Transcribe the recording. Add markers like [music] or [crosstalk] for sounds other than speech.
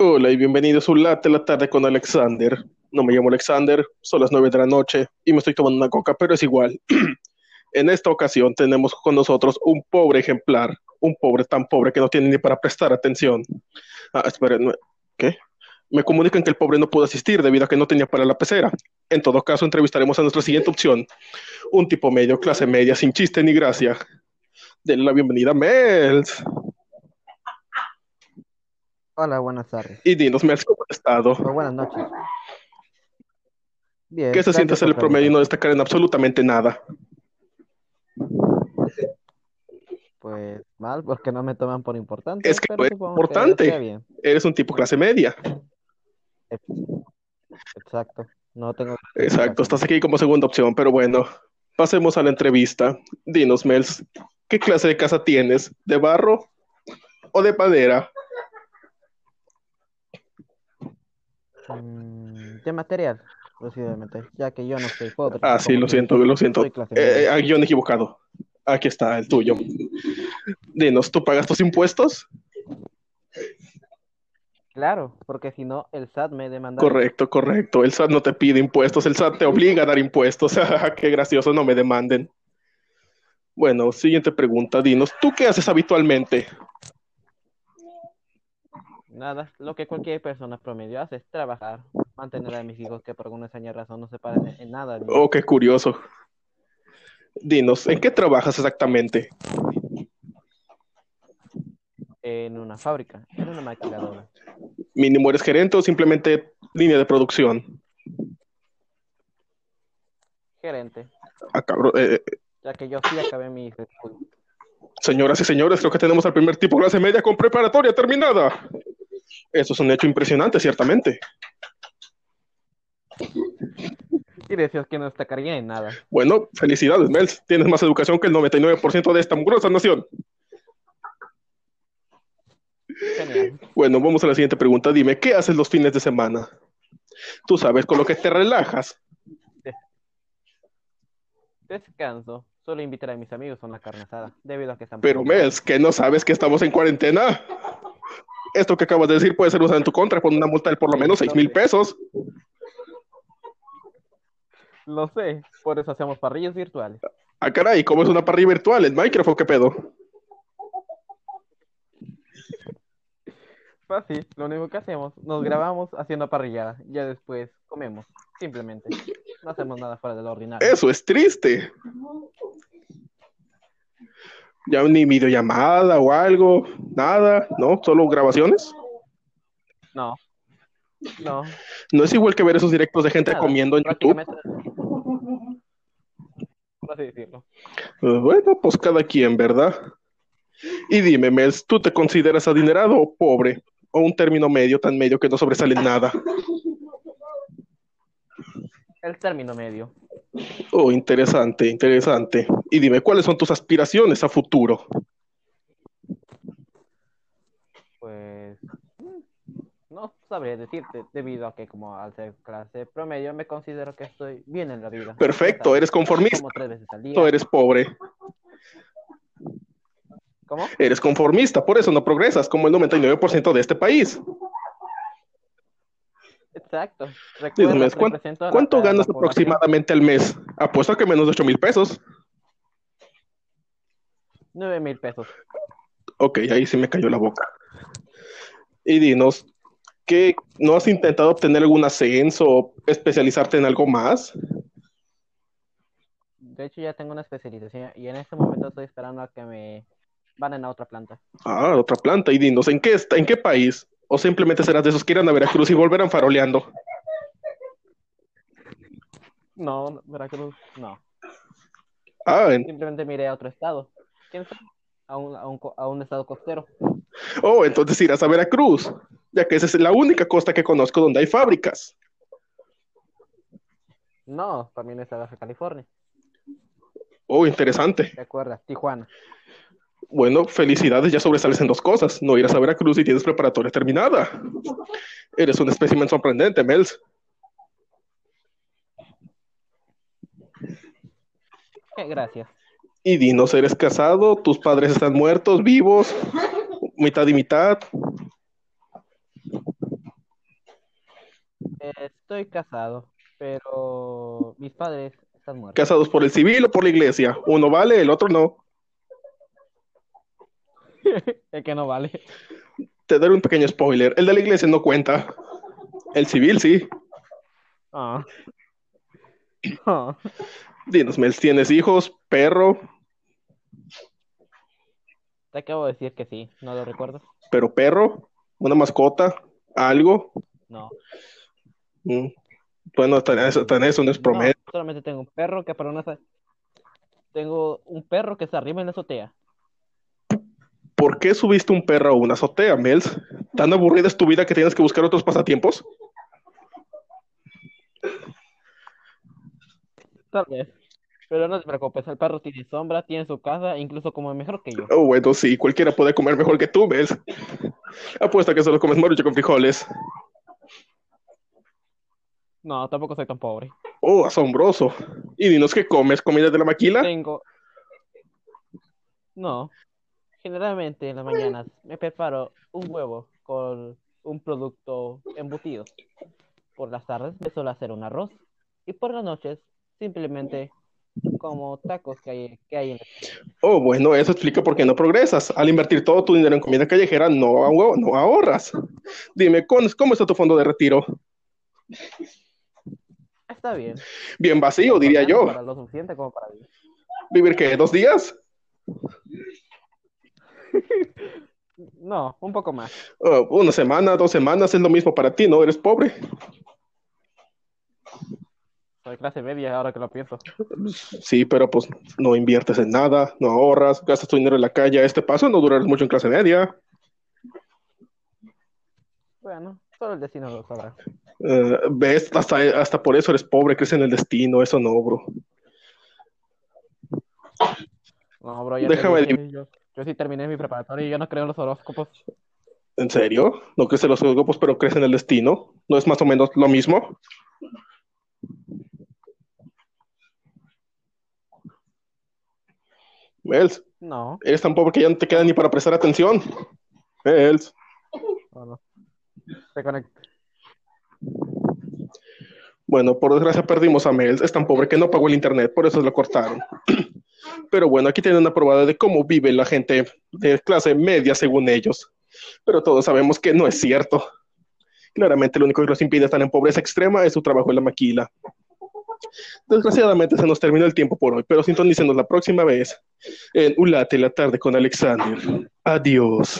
Hola y bienvenidos a un Late la tarde con Alexander. No me llamo Alexander, son las nueve de la noche y me estoy tomando una coca, pero es igual. [clears throat] en esta ocasión tenemos con nosotros un pobre ejemplar, un pobre tan pobre que no tiene ni para prestar atención. Ah, esperen, ¿qué? Me comunican que el pobre no pudo asistir debido a que no tenía para la pecera. En todo caso, entrevistaremos a nuestra siguiente opción, un tipo medio, clase media, sin chiste ni gracia. Denle la bienvenida a Mels. Hola, buenas tardes. Y dinos, Mels, ¿cómo has estado? O buenas noches. Bien, ¿Qué se siente ser el promedio y no destacar en absolutamente nada? Pues mal, porque no me toman por importante, Es que pero no es que importante. bien. Eres un tipo clase media. Exacto. No tengo Exacto, estás aquí como segunda opción, pero bueno, pasemos a la entrevista. Dinos, Mels, ¿qué clase de casa tienes? ¿De barro o de madera? Mm, de material, posiblemente, ya que yo no soy pobre. Ah, sí, lo siento, lo siento. Eh, guion equivocado. Aquí está el tuyo. Dinos, ¿tú pagas tus impuestos? Claro, porque si no, el SAT me demandaría. Correcto, correcto. El SAT no te pide impuestos, el SAT te obliga a dar impuestos. [laughs] Qué gracioso, no me demanden. Bueno, siguiente pregunta, dinos, ¿tú qué haces habitualmente? Nada, lo que cualquier persona promedio hace es trabajar, mantener a mis hijos que por alguna extraña razón no se parecen en nada. Oh, qué curioso. Dinos, ¿en qué trabajas exactamente? En una fábrica, en una maquiladora. ¿Mínimo eres gerente o simplemente línea de producción? Gerente, Ah, cabrón, eh, ya que yo sí acabé mi estudio. señoras y señores, creo que tenemos al primer tipo clase media con preparatoria terminada. Eso es un hecho impresionante, ciertamente. Y decías que no destacaría en nada. Bueno, felicidades, Mels. Tienes más educación que el 99% de esta mugrosa nación. Genial. Bueno, vamos a la siguiente pregunta. Dime, ¿qué haces los fines de semana? Tú sabes, con lo que te relajas. Descanso. Solo invitar a mis amigos a una carne asada, debido a que están Pero, Mels, ¿que no sabes que estamos en cuarentena? Esto que acabas de decir puede ser usado en tu contra por una multa de por lo menos seis mil pesos. Lo sé, por eso hacemos parrillas virtuales. Ah, caray, ¿cómo es una parrilla virtual? ¿En Minecraft o qué pedo? Fácil, lo único que hacemos, nos grabamos haciendo parrillada, ya después comemos, simplemente. No hacemos nada fuera de lo ordinario. Eso es triste. Ya ni videollamada o algo, nada, ¿no? Solo grabaciones. No, no, No es igual que ver esos directos de gente nada, comiendo en YouTube. así decirlo. Pues bueno, pues cada quien, ¿verdad? Y dime, Mels, ¿tú te consideras adinerado o pobre? ¿O un término medio, tan medio que no sobresale nada? El término medio. Oh, interesante, interesante. Y dime, ¿cuáles son tus aspiraciones a futuro? Pues mm, no sabría decirte, debido a que como al ser clase promedio me considero que estoy bien en la vida. Perfecto, eres conformista Como tres veces al día. eres pobre. ¿Cómo? Eres conformista, por eso no progresas como el 99% de este país. Exacto. Recuerda, mío, ¿cuán- represento a la- ¿Cuánto la ganas aproximadamente al mes? Apuesto a que menos de 8 mil pesos. Nueve mil pesos. Ok, ahí sí me cayó la boca. Y dinos, ¿qué, ¿no has intentado obtener algún ascenso o especializarte en algo más? De hecho, ya tengo una especialización y en este momento estoy esperando a que me van a otra planta. Ah, otra planta. Y dinos, ¿en qué, en qué país? ¿O simplemente serás de esos que irán a Veracruz y volverán faroleando? No, Veracruz, no. Ah, en- Simplemente me iré a otro estado. ¿Quién sabe? A un, a un, a un estado costero. oh, entonces irás a Veracruz, ya que esa es la única costa que conozco donde hay fábricas. No, también está Baja California. Oh, interesante. Recuerda, Tijuana. Bueno, felicidades, ya sobresales en dos cosas. No irás a Veracruz y tienes preparatoria terminada. Eres un espécimen sorprendente, Mels. Eh, Gracias. Y dinos, ¿eres casado? ¿Tus padres están muertos, vivos? ¿Mitad y mitad? Estoy casado, pero mis padres están muertos. ¿Casados por el civil o por la iglesia? Uno vale, el otro no. [laughs] Es que no vale. Te daré un pequeño spoiler. El de la iglesia no cuenta. El civil sí. Ah. [clears throat] Ah. Dinos, Mel, ¿tienes hijos, perro? Te acabo de decir que sí, ¿no lo recuerdas? ¿Pero perro? ¿Una mascota? ¿Algo? No. Mm. Bueno, tan eso, tan eso no es No, solamente tengo un perro que para una... Tengo un perro que se arrima en la azotea. ¿Por qué subiste un perro a una azotea, Mels? ¿Tan aburrida es tu vida que tienes que buscar otros pasatiempos? Tal vez. Pero no te preocupes, el perro tiene sombra, tiene su casa, incluso come mejor que yo. Oh, bueno, sí, cualquiera puede comer mejor que tú, Mels. Apuesta que solo comes marucha con frijoles. No, tampoco soy tan pobre. Oh, asombroso. Y dinos qué comes, comida de la maquila. Tengo... No. Generalmente en las mañanas me preparo un huevo con un producto embutido. Por las tardes me suelo hacer un arroz. Y por las noches simplemente como tacos que hay, que hay en el... Oh, bueno, eso explica por qué no progresas. Al invertir todo tu dinero en comida callejera, no, no ahorras. Dime, ¿cómo ¿cómo está tu fondo de retiro? Está bien. Bien vacío, diría yo. Para lo suficiente como para vivir. ¿Vivir qué? ¿Dos días? [laughs] No, un poco más. Oh, una semana, dos semanas es lo mismo para ti, ¿no? Eres pobre. Soy clase media ahora que lo pienso. Sí, pero pues no inviertes en nada, no ahorras, gastas tu dinero en la calle. A este paso no durarás mucho en clase media. Bueno, solo el destino lo sabrá. Eh, ¿ves? Hasta, hasta por eso eres pobre, crees en el destino. Eso no, bro. No, bro, ya Déjame dije, yo, yo sí terminé mi preparatoria y yo no creo en los horóscopos. ¿En serio? ¿No crees en los horóscopos, pero crees en el destino? ¿No es más o menos lo mismo? Mels, No, eres tan pobre que ya no te queda ni para prestar atención. Mels. no, no. Se. Bueno, por desgracia perdimos a Mels. Es tan pobre que no pagó el internet, por eso lo cortaron. [clears throat] Pero bueno, aquí tienen una probada de cómo vive la gente de clase media según ellos. Pero todos sabemos que no es cierto. Claramente lo único que los impide estar en pobreza extrema es su trabajo en la maquila. Desgraciadamente se nos terminó el tiempo por hoy, pero sintonícenos la próxima vez en Ulate la tarde con Alexander. Adiós.